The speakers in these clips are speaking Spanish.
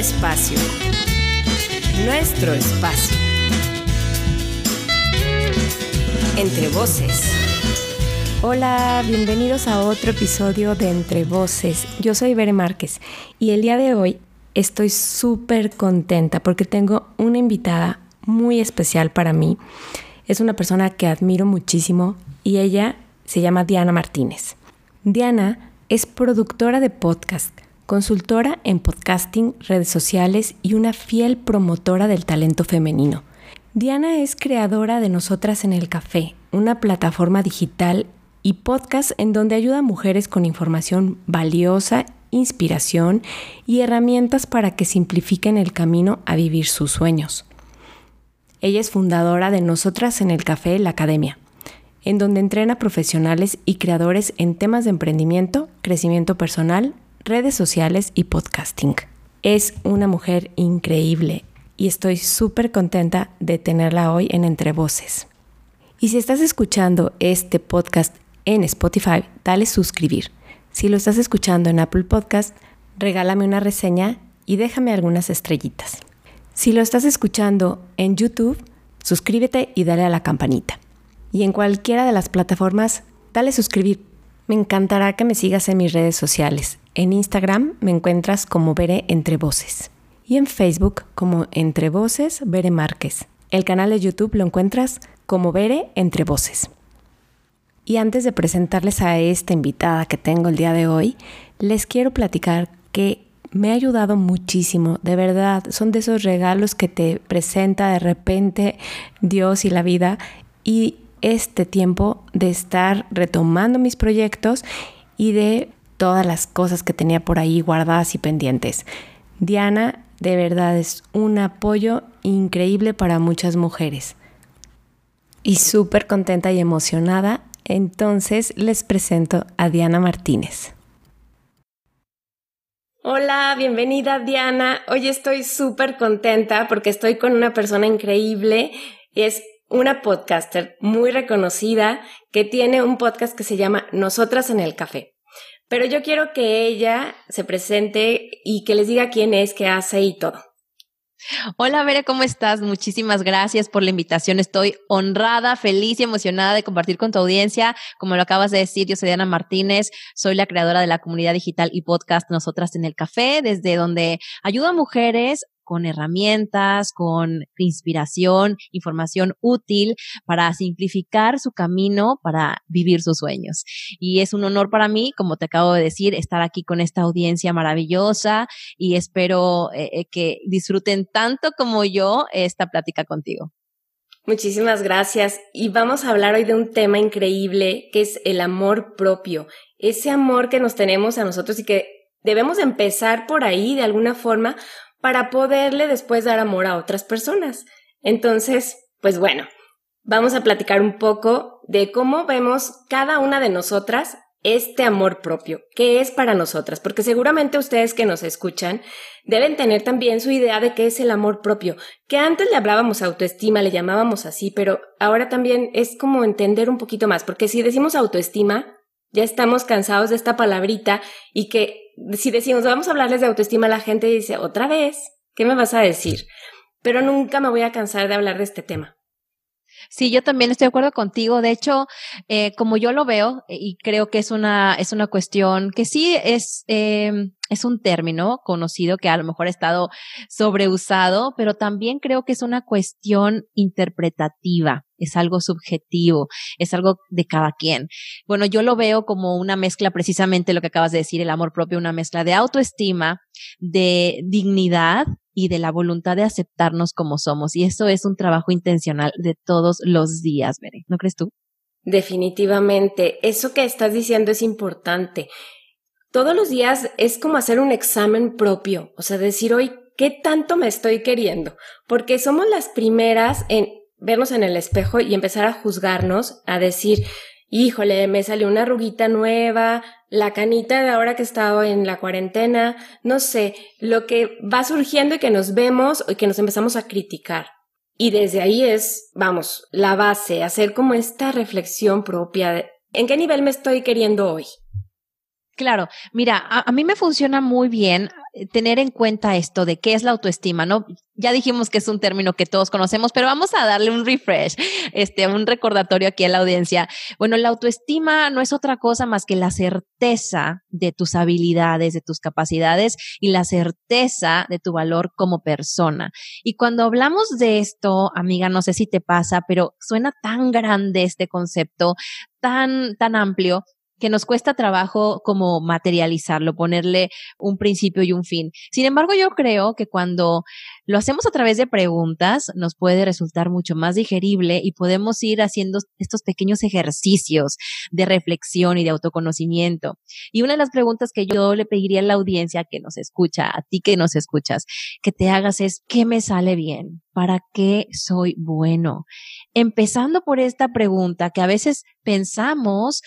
espacio. Nuestro espacio. Entre voces. Hola, bienvenidos a otro episodio de Entre Voces. Yo soy Bere Márquez y el día de hoy estoy súper contenta porque tengo una invitada muy especial para mí. Es una persona que admiro muchísimo y ella se llama Diana Martínez. Diana es productora de podcast, consultora en podcasting, redes sociales y una fiel promotora del talento femenino. Diana es creadora de Nosotras en el Café, una plataforma digital y podcast en donde ayuda a mujeres con información valiosa, inspiración y herramientas para que simplifiquen el camino a vivir sus sueños. Ella es fundadora de Nosotras en el Café, la Academia, en donde entrena profesionales y creadores en temas de emprendimiento, crecimiento personal, redes sociales y podcasting. Es una mujer increíble y estoy súper contenta de tenerla hoy en Entre Voces. Y si estás escuchando este podcast en Spotify, dale suscribir. Si lo estás escuchando en Apple Podcast, regálame una reseña y déjame algunas estrellitas. Si lo estás escuchando en YouTube, suscríbete y dale a la campanita. Y en cualquiera de las plataformas, dale suscribir. Me encantará que me sigas en mis redes sociales. En Instagram me encuentras como Bere Entre Voces. Y en Facebook como Entre Voces Bere Márquez. El canal de YouTube lo encuentras como Bere Entre Voces. Y antes de presentarles a esta invitada que tengo el día de hoy, les quiero platicar que me ha ayudado muchísimo, de verdad, son de esos regalos que te presenta de repente Dios y la vida y este tiempo de estar retomando mis proyectos y de todas las cosas que tenía por ahí guardadas y pendientes. Diana de verdad es un apoyo increíble para muchas mujeres. Y súper contenta y emocionada, entonces les presento a Diana Martínez. Hola, bienvenida Diana. Hoy estoy súper contenta porque estoy con una persona increíble. Es una podcaster muy reconocida que tiene un podcast que se llama Nosotras en el Café. Pero yo quiero que ella se presente y que les diga quién es, qué hace y todo. Hola, Vera, ¿cómo estás? Muchísimas gracias por la invitación. Estoy honrada, feliz y emocionada de compartir con tu audiencia. Como lo acabas de decir, yo soy Diana Martínez, soy la creadora de la comunidad digital y podcast Nosotras en el Café, desde donde ayudo a mujeres con herramientas, con inspiración, información útil para simplificar su camino para vivir sus sueños. Y es un honor para mí, como te acabo de decir, estar aquí con esta audiencia maravillosa y espero eh, eh, que disfruten tanto como yo esta plática contigo. Muchísimas gracias. Y vamos a hablar hoy de un tema increíble que es el amor propio. Ese amor que nos tenemos a nosotros y que debemos empezar por ahí de alguna forma para poderle después dar amor a otras personas. Entonces, pues bueno, vamos a platicar un poco de cómo vemos cada una de nosotras este amor propio, qué es para nosotras, porque seguramente ustedes que nos escuchan deben tener también su idea de qué es el amor propio, que antes le hablábamos autoestima, le llamábamos así, pero ahora también es como entender un poquito más, porque si decimos autoestima, ya estamos cansados de esta palabrita y que si decimos, vamos a hablarles de autoestima, la gente dice, otra vez, ¿qué me vas a decir? Pero nunca me voy a cansar de hablar de este tema. Sí, yo también estoy de acuerdo contigo. De hecho, eh, como yo lo veo, eh, y creo que es una, es una cuestión que sí es, eh, es un término conocido que a lo mejor ha estado sobreusado, pero también creo que es una cuestión interpretativa, es algo subjetivo, es algo de cada quien. Bueno, yo lo veo como una mezcla precisamente lo que acabas de decir, el amor propio, una mezcla de autoestima, de dignidad y de la voluntad de aceptarnos como somos. Y eso es un trabajo intencional de todos los días, Bere. ¿No crees tú? Definitivamente. Eso que estás diciendo es importante. Todos los días es como hacer un examen propio, o sea, decir hoy, ¿qué tanto me estoy queriendo? Porque somos las primeras en vernos en el espejo y empezar a juzgarnos, a decir, híjole, me salió una arruguita nueva, la canita de ahora que he estado en la cuarentena, no sé, lo que va surgiendo y que nos vemos y que nos empezamos a criticar. Y desde ahí es, vamos, la base, hacer como esta reflexión propia de en qué nivel me estoy queriendo hoy. Claro, mira, a, mí me funciona muy bien tener en cuenta esto de qué es la autoestima, ¿no? Ya dijimos que es un término que todos conocemos, pero vamos a darle un refresh, este, un recordatorio aquí a la audiencia. Bueno, la autoestima no es otra cosa más que la certeza de tus habilidades, de tus capacidades y la certeza de tu valor como persona. Y cuando hablamos de esto, amiga, no sé si te pasa, pero suena tan grande este concepto, tan, tan amplio, que nos cuesta trabajo como materializarlo, ponerle un principio y un fin. Sin embargo, yo creo que cuando lo hacemos a través de preguntas, nos puede resultar mucho más digerible y podemos ir haciendo estos pequeños ejercicios de reflexión y de autoconocimiento. Y una de las preguntas que yo le pediría a la audiencia que nos escucha, a ti que nos escuchas, que te hagas es, ¿qué me sale bien? ¿Para qué soy bueno? Empezando por esta pregunta que a veces pensamos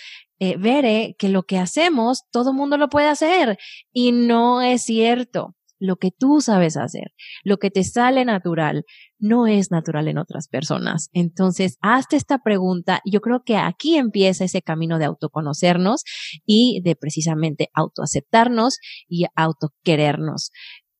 eh, que lo que hacemos, todo mundo lo puede hacer y no es cierto. Lo que tú sabes hacer, lo que te sale natural, no es natural en otras personas. Entonces, hazte esta pregunta. Yo creo que aquí empieza ese camino de autoconocernos y de precisamente autoaceptarnos y autoquerernos.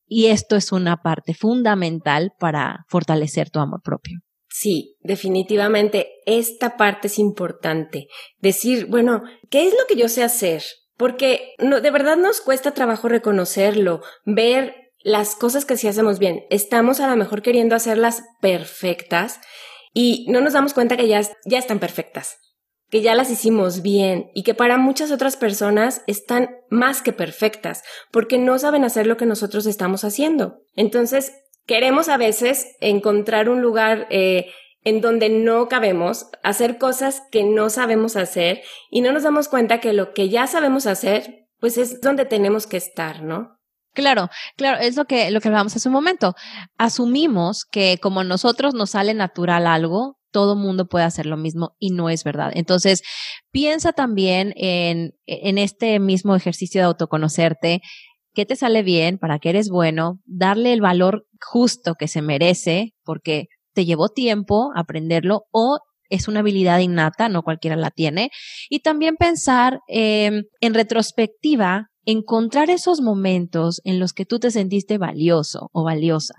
Y esto es una parte fundamental para fortalecer tu amor propio. Sí, definitivamente esta parte es importante. Decir, bueno, ¿qué es lo que yo sé hacer? Porque no, de verdad nos cuesta trabajo reconocerlo, ver las cosas que sí hacemos bien. Estamos a lo mejor queriendo hacerlas perfectas y no nos damos cuenta que ya, ya están perfectas, que ya las hicimos bien y que para muchas otras personas están más que perfectas porque no saben hacer lo que nosotros estamos haciendo. Entonces, queremos a veces encontrar un lugar eh, en donde no cabemos, hacer cosas que no sabemos hacer y no nos damos cuenta que lo que ya sabemos hacer, pues es donde tenemos que estar, ¿no? Claro, claro, es lo que, lo que hablábamos hace un momento. Asumimos que como a nosotros nos sale natural algo, todo mundo puede hacer lo mismo y no es verdad. Entonces, piensa también en, en este mismo ejercicio de autoconocerte, qué te sale bien, para qué eres bueno, darle el valor justo que se merece, porque te llevó tiempo aprenderlo o es una habilidad innata, no cualquiera la tiene. Y también pensar em, en retrospectiva, encontrar esos momentos en los que tú te sentiste valioso o valiosa.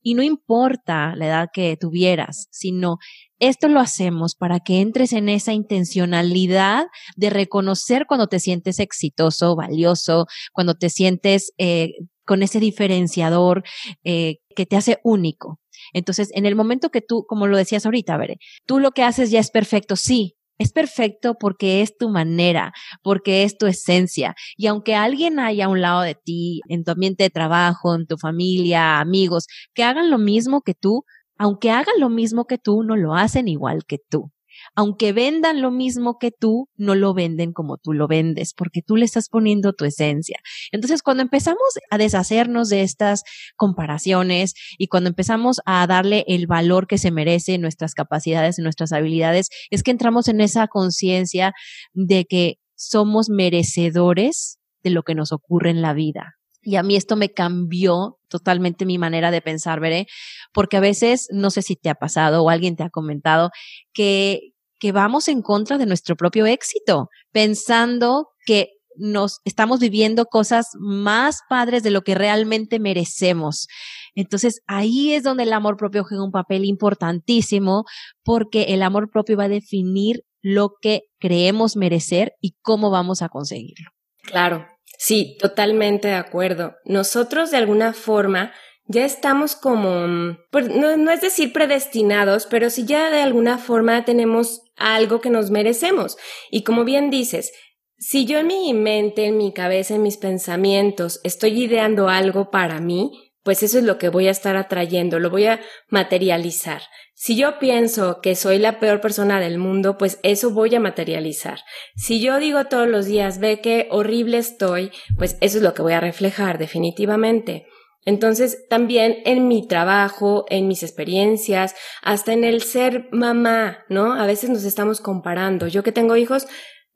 Y no importa la edad que tuvieras, sino esto lo hacemos para que entres en esa intencionalidad de reconocer cuando te sientes exitoso, valioso, cuando te sientes eh, con ese diferenciador eh, que te hace único. Entonces, en el momento que tú, como lo decías ahorita, a ver, tú lo que haces ya es perfecto, sí, es perfecto porque es tu manera, porque es tu esencia. Y aunque alguien haya a un lado de ti, en tu ambiente de trabajo, en tu familia, amigos, que hagan lo mismo que tú, aunque hagan lo mismo que tú, no lo hacen igual que tú. Aunque vendan lo mismo que tú, no lo venden como tú lo vendes, porque tú le estás poniendo tu esencia. Entonces, cuando empezamos a deshacernos de estas comparaciones y cuando empezamos a darle el valor que se merece nuestras capacidades y nuestras habilidades, es que entramos en esa conciencia de que somos merecedores de lo que nos ocurre en la vida. Y a mí esto me cambió totalmente mi manera de pensar, veré, porque a veces, no sé si te ha pasado o alguien te ha comentado, que, que vamos en contra de nuestro propio éxito, pensando que nos estamos viviendo cosas más padres de lo que realmente merecemos. Entonces ahí es donde el amor propio juega un papel importantísimo porque el amor propio va a definir lo que creemos merecer y cómo vamos a conseguirlo. Claro, Sí, totalmente de acuerdo. Nosotros de alguna forma ya estamos como, pues, no, es decir predestinados, pero sí ya de alguna forma tenemos algo que nos merecemos. Y como bien dices, si yo en mi mente, en mi cabeza, en mis pensamientos estoy ideando algo para mí, pues eso es lo que voy a estar atrayendo, lo voy a materializar. Si yo pienso que soy la peor persona del mundo, pues eso voy a materializar. Si yo digo todos los días, ve qué horrible estoy, pues eso es lo que voy a reflejar definitivamente. Entonces, también en mi trabajo, en mis experiencias, hasta en el ser mamá, ¿no? A veces nos estamos comparando. Yo que tengo hijos,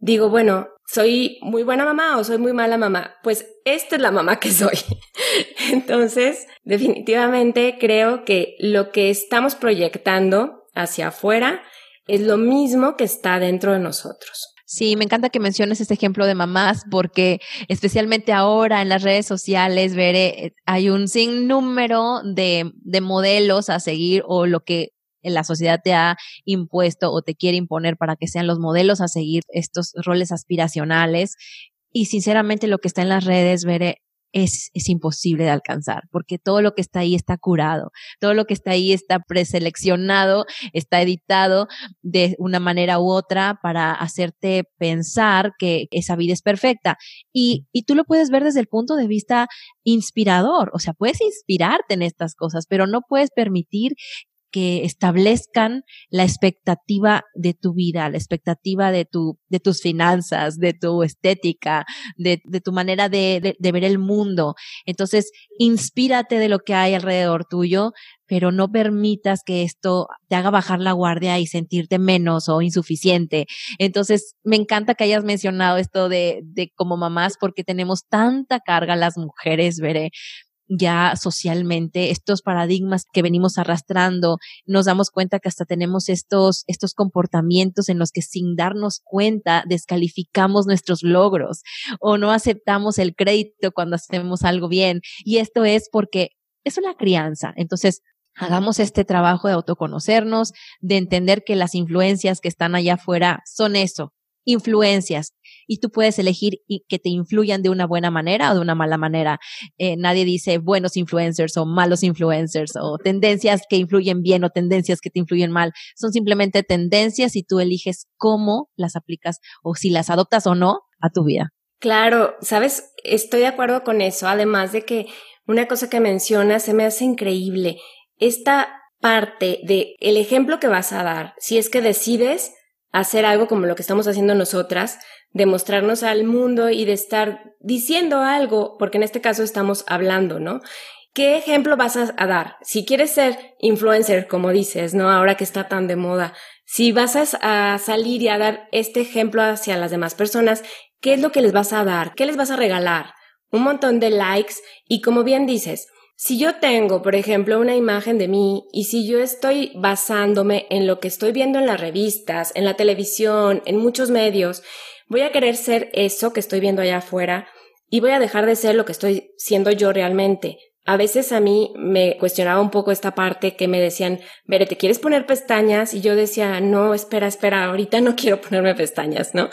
digo, bueno, soy muy buena mamá o soy muy mala mamá. Pues esta es la mamá que soy. Entonces, definitivamente creo que lo que estamos proyectando hacia afuera es lo mismo que está dentro de nosotros. Sí, me encanta que menciones este ejemplo de mamás porque especialmente ahora en las redes sociales, veré, hay un sinnúmero de, de modelos a seguir o lo que la sociedad te ha impuesto o te quiere imponer para que sean los modelos a seguir estos roles aspiracionales. Y sinceramente lo que está en las redes, veré, es, es, imposible de alcanzar, porque todo lo que está ahí está curado, todo lo que está ahí está preseleccionado, está editado de una manera u otra para hacerte pensar que esa vida es perfecta. Y, y tú lo puedes ver desde el punto de vista inspirador, o sea, puedes inspirarte en estas cosas, pero no puedes permitir que establezcan la expectativa de tu vida, la expectativa de tu, de tus finanzas, de tu estética, de, de tu manera de, de, de, ver el mundo. Entonces, inspírate de lo que hay alrededor tuyo, pero no permitas que esto te haga bajar la guardia y sentirte menos o insuficiente. Entonces, me encanta que hayas mencionado esto de, de como mamás, porque tenemos tanta carga las mujeres, veré, ya socialmente, estos paradigmas que venimos arrastrando, nos damos cuenta que hasta tenemos estos, estos comportamientos en los que sin darnos cuenta descalificamos nuestros logros o no aceptamos el crédito cuando hacemos algo bien. Y esto es porque es una crianza. Entonces, hagamos este trabajo de autoconocernos, de entender que las influencias que están allá afuera son eso, influencias y tú puedes elegir y que te influyan de una buena manera o de una mala manera. Eh, nadie dice buenos influencers o malos influencers o tendencias que influyen bien o tendencias que te influyen mal. Son simplemente tendencias y tú eliges cómo las aplicas o si las adoptas o no a tu vida. Claro, sabes, estoy de acuerdo con eso. Además de que una cosa que mencionas se me hace increíble. Esta parte de el ejemplo que vas a dar, si es que decides hacer algo como lo que estamos haciendo nosotras, de mostrarnos al mundo y de estar diciendo algo, porque en este caso estamos hablando, ¿no? ¿Qué ejemplo vas a, dar? Si quieres ser influencer, como dices, ¿no? Ahora que está tan de moda, si vas a, salir y a dar este ejemplo hacia las demás personas, ¿qué es lo que les vas a dar? ¿Qué les vas a regalar? Un montón de likes y como bien dices, si yo tengo, por ejemplo, una imagen de mí y si yo estoy basándome en lo que estoy viendo en las revistas, en la televisión, en muchos medios, voy a querer ser eso que estoy viendo allá afuera y voy a dejar de ser lo que estoy siendo yo realmente. A veces a mí me cuestionaba un poco esta parte que me decían, Bere, ¿te quieres poner pestañas? Y yo decía, no, espera, espera, ahorita no quiero ponerme pestañas, ¿no?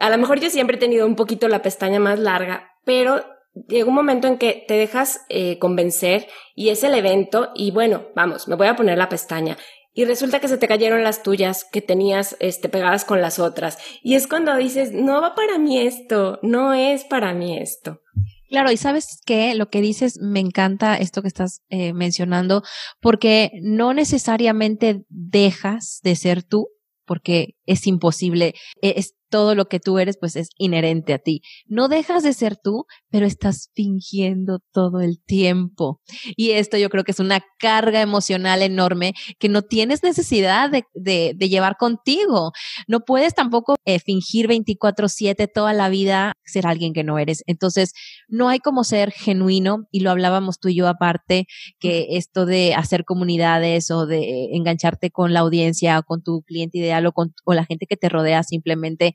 A lo mejor yo siempre he tenido un poquito la pestaña más larga, pero llega un momento en que te dejas eh, convencer y es el evento y bueno, vamos, me voy a poner la pestaña. Y resulta que se te cayeron las tuyas que tenías este, pegadas con las otras. Y es cuando dices, no va para mí esto, no es para mí esto. Claro, y sabes que lo que dices, me encanta esto que estás eh, mencionando, porque no necesariamente dejas de ser tú, porque es imposible, e, es, todo lo que tú eres pues es inherente a ti. No dejas de ser tú, pero estás fingiendo todo el tiempo. Y esto yo creo que es una carga emocional enorme que no tienes necesidad de, de, de llevar contigo. No puedes tampoco eh, fingir 24/7 toda la vida ser alguien que no eres. Entonces, no hay como ser genuino y lo hablábamos tú y yo aparte, que esto de hacer comunidades o de engancharte con la audiencia o con tu cliente ideal o con o la gente que te rodea simplemente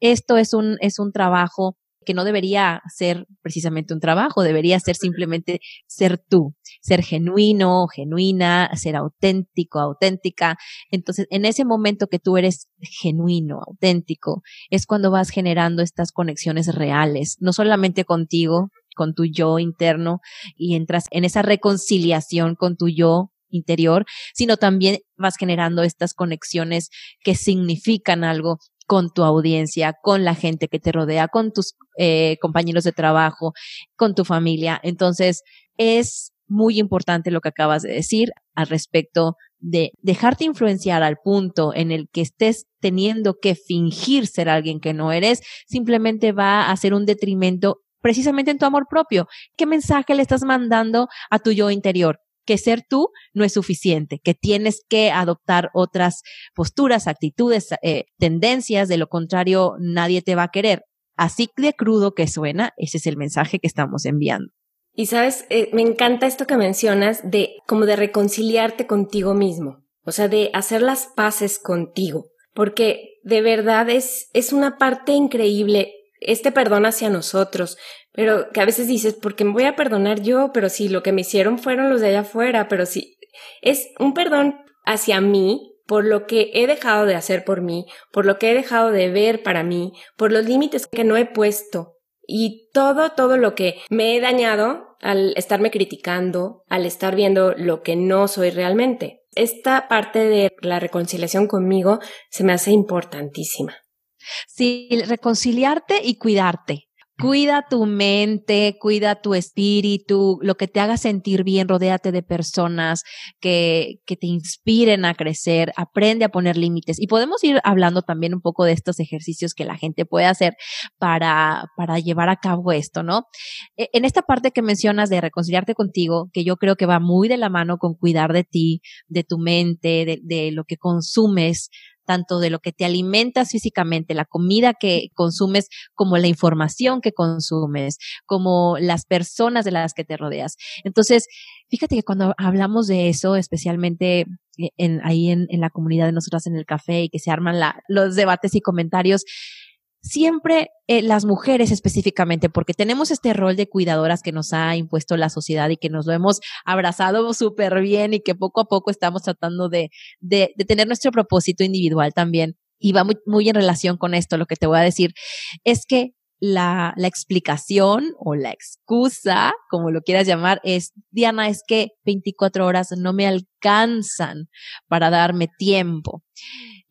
esto es un, es un trabajo que no debería ser precisamente un trabajo, debería ser simplemente ser tú, ser genuino, genuina, ser auténtico, auténtica. Entonces, en ese momento que tú eres genuino, auténtico, es cuando vas generando estas conexiones reales, no solamente contigo, con tu yo interno y entras en esa reconciliación con tu yo interior, sino también vas generando estas conexiones que significan algo con tu audiencia, con la gente que te rodea, con tus eh, compañeros de trabajo, con tu familia. Entonces, es muy importante lo que acabas de decir al respecto de dejarte influenciar al punto en el que estés teniendo que fingir ser alguien que no eres, simplemente va a ser un detrimento precisamente en tu amor propio. ¿Qué mensaje le estás mandando a tu yo interior? Que ser tú no es suficiente, que tienes que adoptar otras posturas, actitudes, eh, tendencias, de lo contrario nadie te va a querer. Así de crudo que suena, ese es el mensaje que estamos enviando. Y sabes, eh, me encanta esto que mencionas de como de reconciliarte contigo mismo, o sea, de hacer las paces contigo. porque de verdad es, es una parte increíble este perdón hacia nosotros, pero que a veces dices, ¿por qué me voy a perdonar yo? Pero si lo que me hicieron fueron los de allá afuera, pero si es un perdón hacia mí por lo que he dejado de hacer por mí, por lo que he dejado de ver para mí, por los límites que no he puesto y todo, todo lo que me he dañado al estarme criticando, al estar viendo lo que no soy realmente. Esta parte de la reconciliación conmigo se me hace importantísima. Sí, reconciliarte y cuidarte. Cuida tu mente, cuida tu espíritu, lo que te haga sentir bien, rodéate de personas que, que te inspiren a crecer, aprende a poner límites. Y podemos ir hablando también un poco de estos ejercicios que la gente puede hacer para, para llevar a cabo esto, ¿no? E, en esta parte que mencionas de reconciliarte contigo, que yo creo que va muy de la mano con cuidar de ti, de tu mente, de, de lo que consumes, tanto de lo que te alimentas físicamente, la comida que consumes, como la información que consumes, como las personas de las que te rodeas. Entonces, fíjate que cuando hablamos de eso, especialmente en, ahí en, la comunidad de nosotras en el café y que se arman los debates y comentarios, siempre eh, las mujeres específicamente, porque tenemos este rol de cuidadoras que nos ha impuesto la sociedad y que nos lo hemos abrazado súper bien y que poco a poco estamos tratando de, de, de tener nuestro propósito individual también. Y va muy, muy en relación con esto, lo que te voy a decir, es que la, la explicación o la excusa, como lo quieras llamar, es, Diana, es que 24 horas no me alcanzan para darme tiempo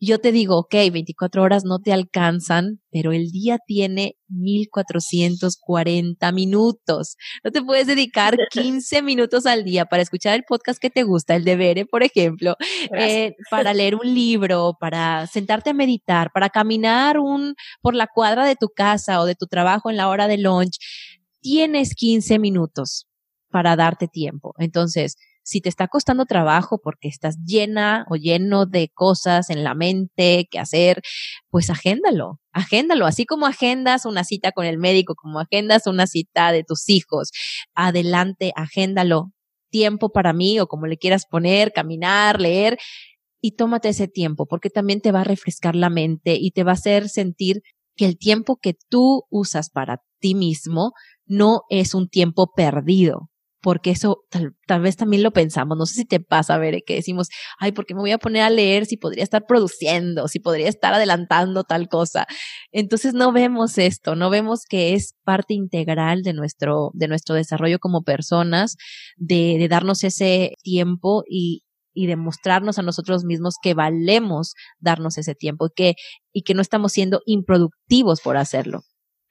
yo te digo, ok, 24 horas no te alcanzan, pero el día tiene 1440 minutos. No te puedes dedicar 15 minutos al día para escuchar el podcast que te gusta, el de Bere, por ejemplo, eh, para leer un libro, para sentarte a meditar, para caminar un, por la cuadra de tu casa o de tu trabajo en la hora de lunch. Tienes 15 minutos para darte tiempo. Entonces, si te está costando trabajo porque estás llena o lleno de cosas en la mente que hacer, pues agéndalo, agéndalo, así como agendas una cita con el médico, como agendas una cita de tus hijos, adelante, agéndalo. Tiempo para mí o como le quieras poner, caminar, leer y tómate ese tiempo porque también te va a refrescar la mente y te va a hacer sentir que el tiempo que tú usas para ti mismo no es un tiempo perdido, porque eso tal, vez también lo pensamos, no sé si te pasa, ver, que decimos, ay, ¿por qué me voy a poner a leer si podría estar produciendo, si podría estar adelantando tal cosa? Entonces no vemos esto, no vemos que es parte integral de nuestro, de nuestro desarrollo como personas, de, de darnos ese tiempo y, y demostrarnos a nosotros mismos que valemos darnos ese tiempo y que, y que no estamos siendo improductivos por hacerlo.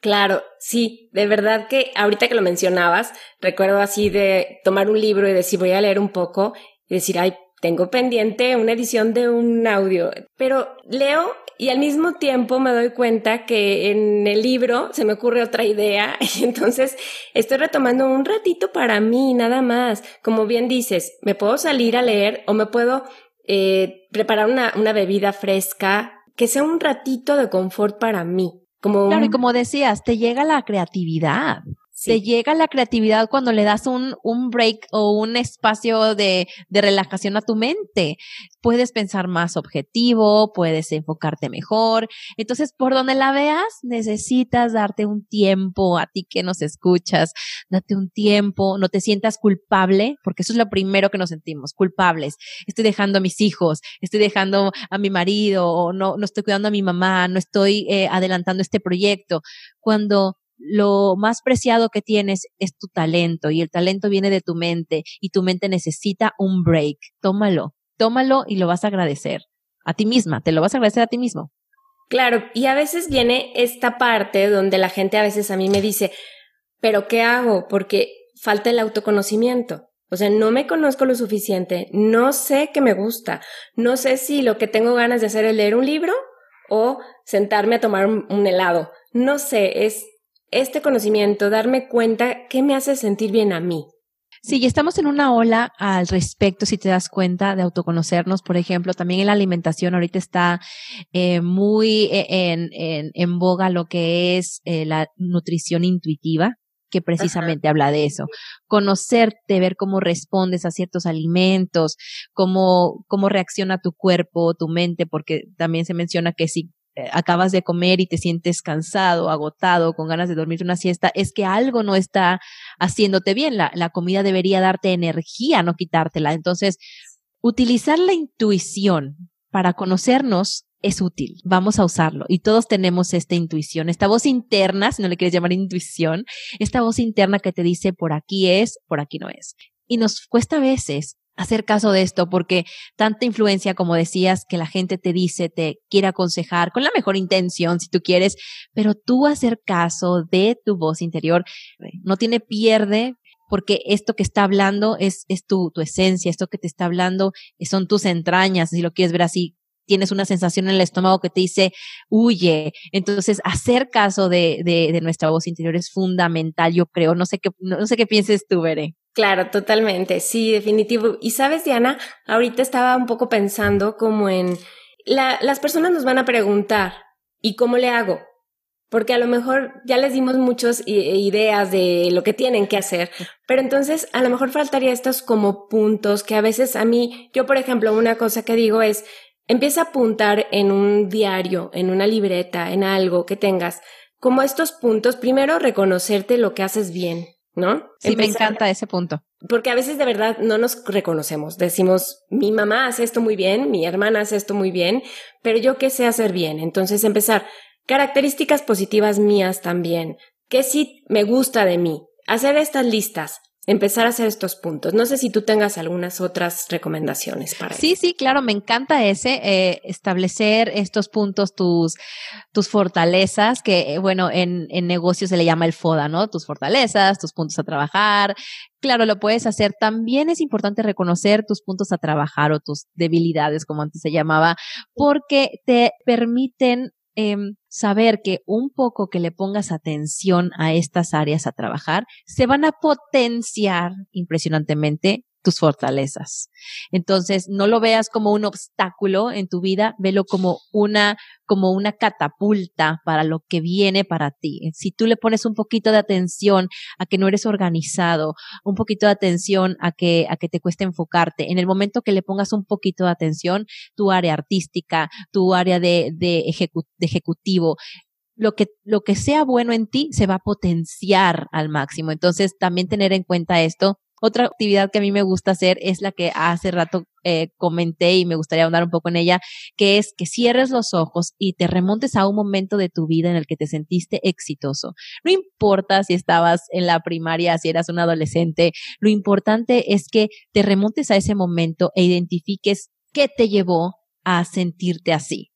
Claro, sí, de verdad que ahorita que lo mencionabas, recuerdo así de tomar un libro y decir voy a leer un poco y decir, ay, tengo pendiente una edición de un audio, pero leo y al mismo tiempo me doy cuenta que en el libro se me ocurre otra idea y entonces estoy retomando un ratito para mí, nada más. Como bien dices, me puedo salir a leer o me puedo eh, preparar una, una bebida fresca que sea un ratito de confort para mí. Como claro, y como decías, te llega la creatividad. Te llega la creatividad cuando le das un, un break o un espacio de, de relajación a tu mente. Puedes pensar más objetivo, puedes enfocarte mejor. Entonces, por donde la veas, necesitas darte un tiempo a ti que nos escuchas. Date un tiempo, no te sientas culpable, porque eso es lo primero que nos sentimos, culpables. Estoy dejando a mis hijos, estoy dejando a mi marido, o no, no estoy cuidando a mi mamá, no estoy eh, adelantando este proyecto. Cuando lo más preciado que tienes es tu talento y el talento viene de tu mente y tu mente necesita un break. Tómalo, tómalo y lo vas a agradecer a ti misma, te lo vas a agradecer a ti mismo. Claro, y a veces viene esta parte donde la gente a veces a mí me dice, pero ¿qué hago? Porque falta el autoconocimiento. O sea, no me conozco lo suficiente, no sé qué me gusta, no sé si lo que tengo ganas de hacer es leer un libro o sentarme a tomar un helado. No sé, es este conocimiento, darme cuenta qué me hace sentir bien a mí. Sí, y estamos en una ola al respecto, si te das cuenta, de autoconocernos, por ejemplo, también en la alimentación ahorita está eh, muy eh, en, en, en, boga lo que es eh, la nutrición intuitiva, que precisamente habla de eso. Conocerte, ver cómo respondes a ciertos alimentos, cómo, cómo reacciona tu cuerpo, tu mente, porque también se menciona que si acabas de comer y te sientes cansado, agotado, con ganas de dormir una siesta, es que algo no está haciéndote bien. La, la comida debería darte energía, no quitártela. Entonces, utilizar la intuición para conocernos es útil, vamos a usarlo. Y todos tenemos esta intuición, esta voz interna, si no le quieres llamar intuición, esta voz interna que te dice por aquí es, por aquí no es. Y nos cuesta a veces hacer caso de esto porque tanta influencia, como decías, que la gente te dice, te quiere aconsejar con la mejor intención, si tú quieres, pero tú hacer caso de tu voz interior no tiene pierde porque esto que está hablando es, es tu, tu esencia, esto que te está hablando son tus entrañas, si lo quieres ver así, tienes una sensación en el estómago que te dice, huye. Entonces, hacer caso de, de, de nuestra voz interior es fundamental, yo creo. No sé qué, no sé qué pienses tú, Veré. Claro, totalmente, sí, definitivo. Y sabes, Diana, ahorita estaba un poco pensando como en, la, las personas nos van a preguntar, ¿y cómo le hago? Porque a lo mejor ya les dimos muchas ideas de lo que tienen que hacer, pero entonces a lo mejor faltaría estos como puntos que a veces a mí, yo por ejemplo, una cosa que digo es, Empieza a apuntar en un diario, en una libreta, en algo que tengas, como estos puntos, primero reconocerte lo que haces bien, ¿no? Sí, me encanta ese punto. Porque a veces de verdad no nos reconocemos. Decimos, mi mamá hace esto muy bien, mi hermana hace esto muy bien, pero yo qué sé hacer bien. Entonces empezar, características positivas mías también. ¿Qué sí me gusta de mí? Hacer estas listas empezar a hacer estos puntos. No sé si tú tengas algunas otras recomendaciones para Sí, sí, claro, me encanta ese, eh, establecer estos puntos, tus, tus fortalezas, que eh, bueno, en, en negocios se le llama el FODA, ¿no? Tus fortalezas, tus puntos a trabajar. Claro, lo puedes hacer. También es importante reconocer tus puntos a trabajar o tus debilidades, como antes se llamaba, porque te permiten Em, saber que un poco que le pongas atención a estas áreas a trabajar, se van a potenciar impresionantemente tus fortalezas. Entonces, no lo veas como un obstáculo en tu vida, velo como una, como una catapulta para lo que viene para ti. Si tú le pones un poquito de atención a que no eres organizado, un poquito de atención a que, a que te cueste enfocarte, en el momento que le pongas un poquito de atención, tu área artística, tu área de, de, de ejecutivo, lo que, lo que sea bueno en ti se va a potenciar al máximo. Entonces, también tener en cuenta esto otra actividad que a mí me gusta hacer es la que hace rato eh, comenté y me gustaría ahondar un poco en ella, que es que cierres los ojos y te remontes a un momento de tu vida en el que te sentiste exitoso. No importa si estabas en la primaria, si eras un adolescente, lo importante es que te remontes a ese momento e identifiques qué te llevó a sentirte así.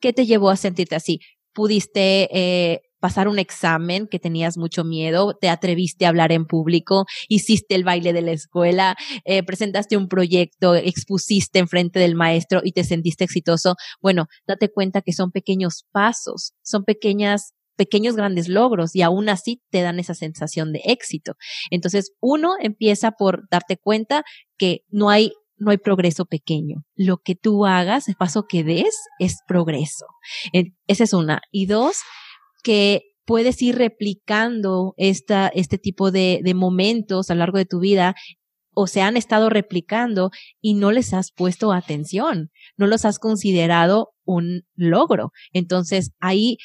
¿Qué te llevó a sentirte así? Pudiste eh, pasar un examen que tenías mucho miedo, te atreviste a hablar en público, hiciste el baile de la escuela, eh, presentaste un proyecto, expusiste enfrente del maestro y te sentiste exitoso. Bueno, date cuenta que son pequeños pasos, son pequeñas pequeños grandes logros y aún así te dan esa sensación de éxito. Entonces, uno empieza por darte cuenta que no hay no hay progreso pequeño. Lo que tú hagas, el paso que des, es progreso. Esa es una. Y dos, que puedes ir replicando esta, este tipo de, de momentos a lo largo de tu vida o se han estado replicando y no les has puesto atención, no los has considerado un logro. Entonces ahí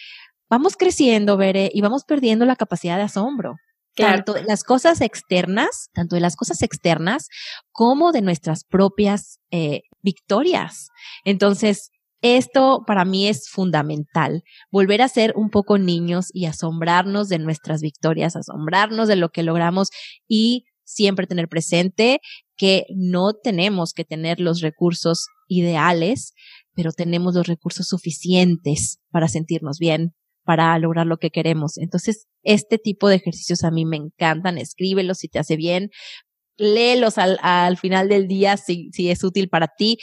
vamos creciendo, Veré, y vamos perdiendo la capacidad de asombro. Tanto de las cosas externas, tanto de las cosas externas como de nuestras propias eh, victorias. Entonces, esto para mí es fundamental, volver a ser un poco niños y asombrarnos de nuestras victorias, asombrarnos de lo que logramos y siempre tener presente que no tenemos que tener los recursos ideales, pero tenemos los recursos suficientes para sentirnos bien, para lograr lo que queremos. Entonces, este tipo de ejercicios a mí me encantan, escríbelos si te hace bien, léelos al, al final del día si, si es útil para ti,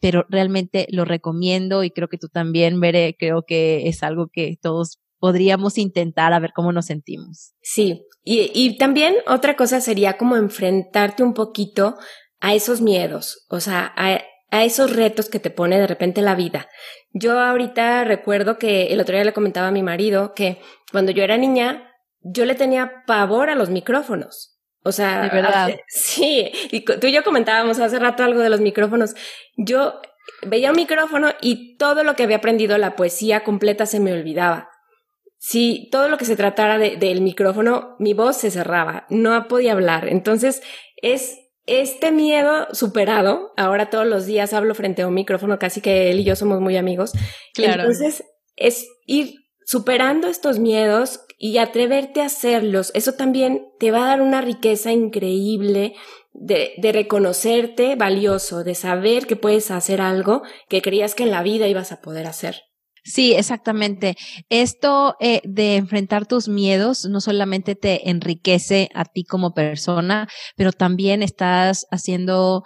pero realmente lo recomiendo y creo que tú también, Veré, creo que es algo que todos podríamos intentar a ver cómo nos sentimos. Sí, y, y también otra cosa sería como enfrentarte un poquito a esos miedos, o sea, a, a esos retos que te pone de repente la vida. Yo ahorita recuerdo que el otro día le comentaba a mi marido que cuando yo era niña yo le tenía pavor a los micrófonos. O sea, de verdad. sí, y tú y yo comentábamos hace rato algo de los micrófonos. Yo veía un micrófono y todo lo que había aprendido, la poesía completa, se me olvidaba. Si todo lo que se tratara del micrófono, mi voz se cerraba, no podía hablar. Entonces, es este miedo superado. Ahora todos los días hablo frente a un micrófono, casi que él y yo somos muy amigos. Claro. Entonces, es ir superando estos miedos y atreverte a hacerlos. Eso también te va a dar una riqueza increíble de, de, reconocerte valioso, de saber que puedes hacer algo que creías que en la vida ibas a poder hacer. Sí, exactamente. Esto eh, de enfrentar tus miedos no solamente te enriquece a ti como persona, pero también estás haciendo,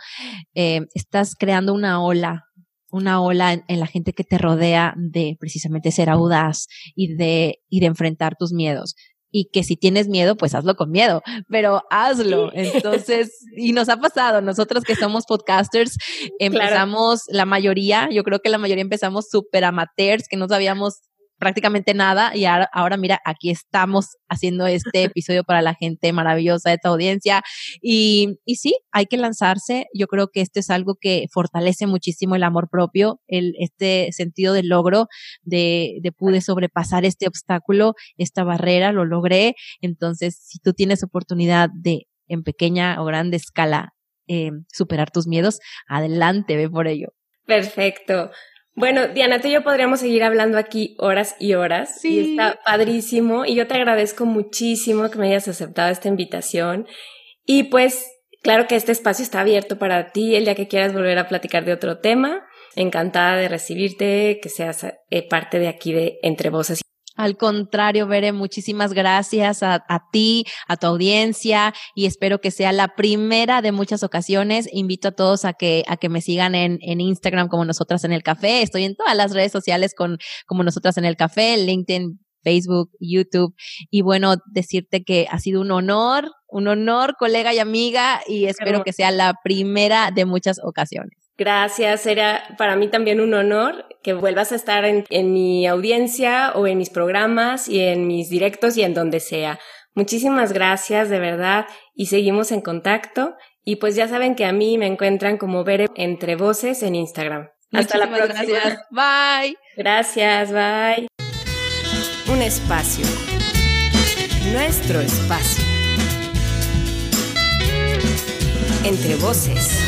eh, estás creando una ola una ola en, la gente que te rodea de precisamente ser audaz y de, y de enfrentar tus miedos. Y que si tienes miedo, pues hazlo con miedo, pero hazlo. Entonces, y nos ha pasado, nosotros que somos podcasters, empezamos la mayoría, yo creo que la mayoría empezamos súper amateurs, que no sabíamos prácticamente nada y ahora, mira, aquí estamos haciendo este episodio para la gente maravillosa de tu audiencia y, y sí, hay que lanzarse. Yo creo que esto es algo que fortalece muchísimo el amor propio, el, este sentido de logro, de, de pude sobrepasar este obstáculo, esta barrera, lo logré. Entonces, si tú tienes oportunidad de en pequeña o grande escala eh, superar tus miedos, adelante, ve por ello. Perfecto. Bueno, Diana, tú y yo podríamos seguir hablando aquí horas y horas. Sí. Y está padrísimo. Y yo te agradezco muchísimo que me hayas aceptado esta invitación. Y pues, claro que este espacio está abierto para ti el día que quieras volver a platicar de otro tema. Encantada de recibirte, que seas eh, parte de aquí de Entre Voces al contrario, Bere, muchísimas gracias a, ti, a tu audiencia y espero que sea la primera de muchas ocasiones. Invito a todos a que, a que me sigan en, en Instagram como nosotras en el café. Estoy en todas las redes sociales con, como nosotras en el café, LinkedIn, Facebook, YouTube. Y bueno, decirte que ha sido un honor, un honor, colega y amiga, y espero que sea la primera de muchas ocasiones. Gracias, era para mí también un honor que vuelvas a estar en, mi audiencia o en mis programas y en mis directos y en donde sea. Muchísimas gracias, de verdad, y seguimos en contacto. Y pues ya saben que a mí me encuentran como Bere Entre Voces en Instagram. Hasta la próxima. Gracias. Bye. Gracias, bye. Un espacio. Nuestro espacio. Entre Voces.